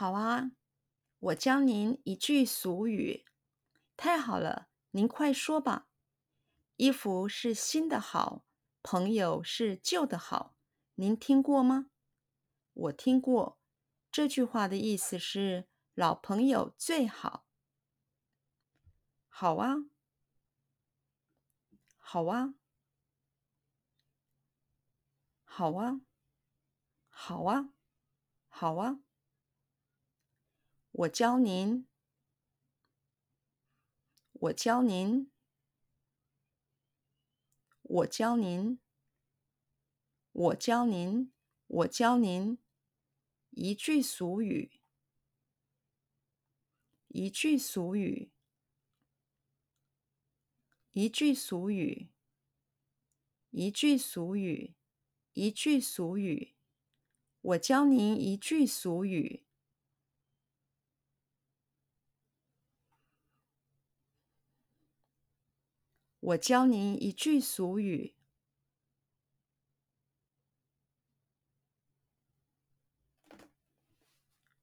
好啊，我教您一句俗语。太好了，您快说吧。衣服是新的好，朋友是旧的好。您听过吗？我听过。这句话的意思是老朋友最好。好啊，好啊，好啊，好啊，好啊。我教您，我教您，我教您，我教您，我教您一句俗语，一句俗语，一句俗语，一句俗语，一句俗语。我教您一句俗语。我教您一句俗语。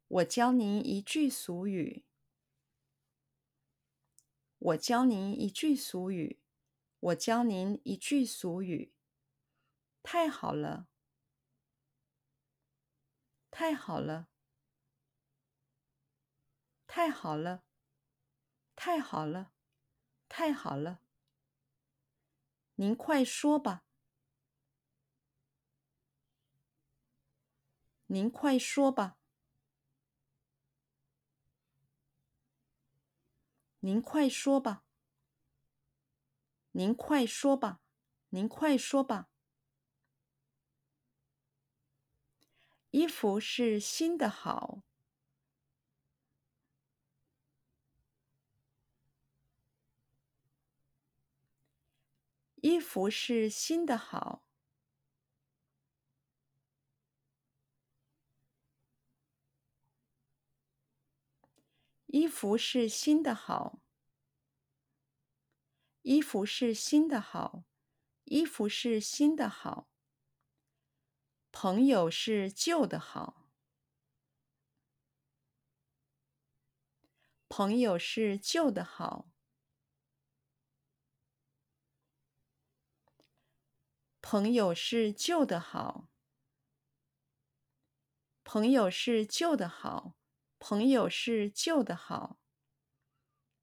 我教您一句俗语。我教您一句俗语。我教您一句俗语。太好了！太好了！太好了！太好了！太好了！您快说吧。您快说吧。您快说吧。您快说吧。您快说吧。衣服是新的好。衣服是新的好。衣服是新的好。衣服是新的好。衣服是新的好。朋友是旧的好。朋友是旧的好。朋友是旧的好，朋友是旧的好，朋友是旧的好。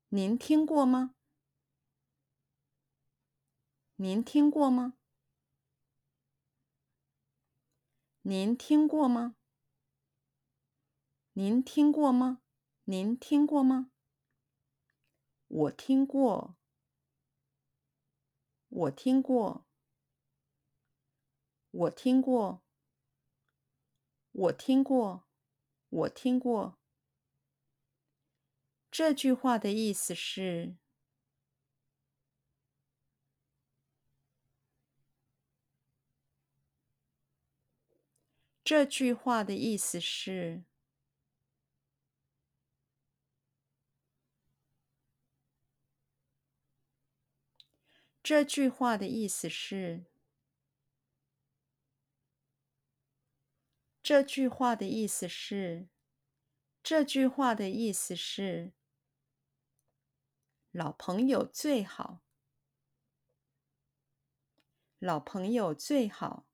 您听过吗？您听过吗？您听过吗？您听过吗？您听过吗？我听过，我听过。我听过，我听过，我听过。这句话的意思是，这句话的意思是，这句话的意思是。这句话的意思是，这句话的意思是，老朋友最好，老朋友最好，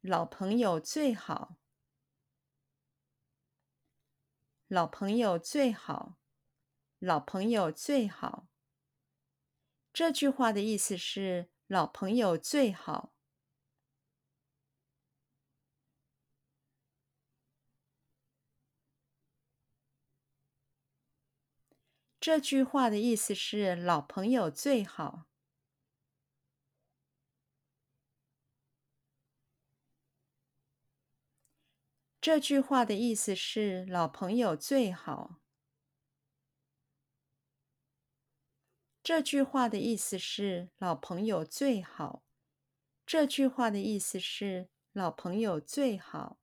老朋友最好，老朋友最好，老朋友最好。这句话的意思是。老朋友最好。这句话的意思是老朋友最好。这句话的意思是老朋友最好。这句话的意思是老朋友最好。这句话的意思是老朋友最好。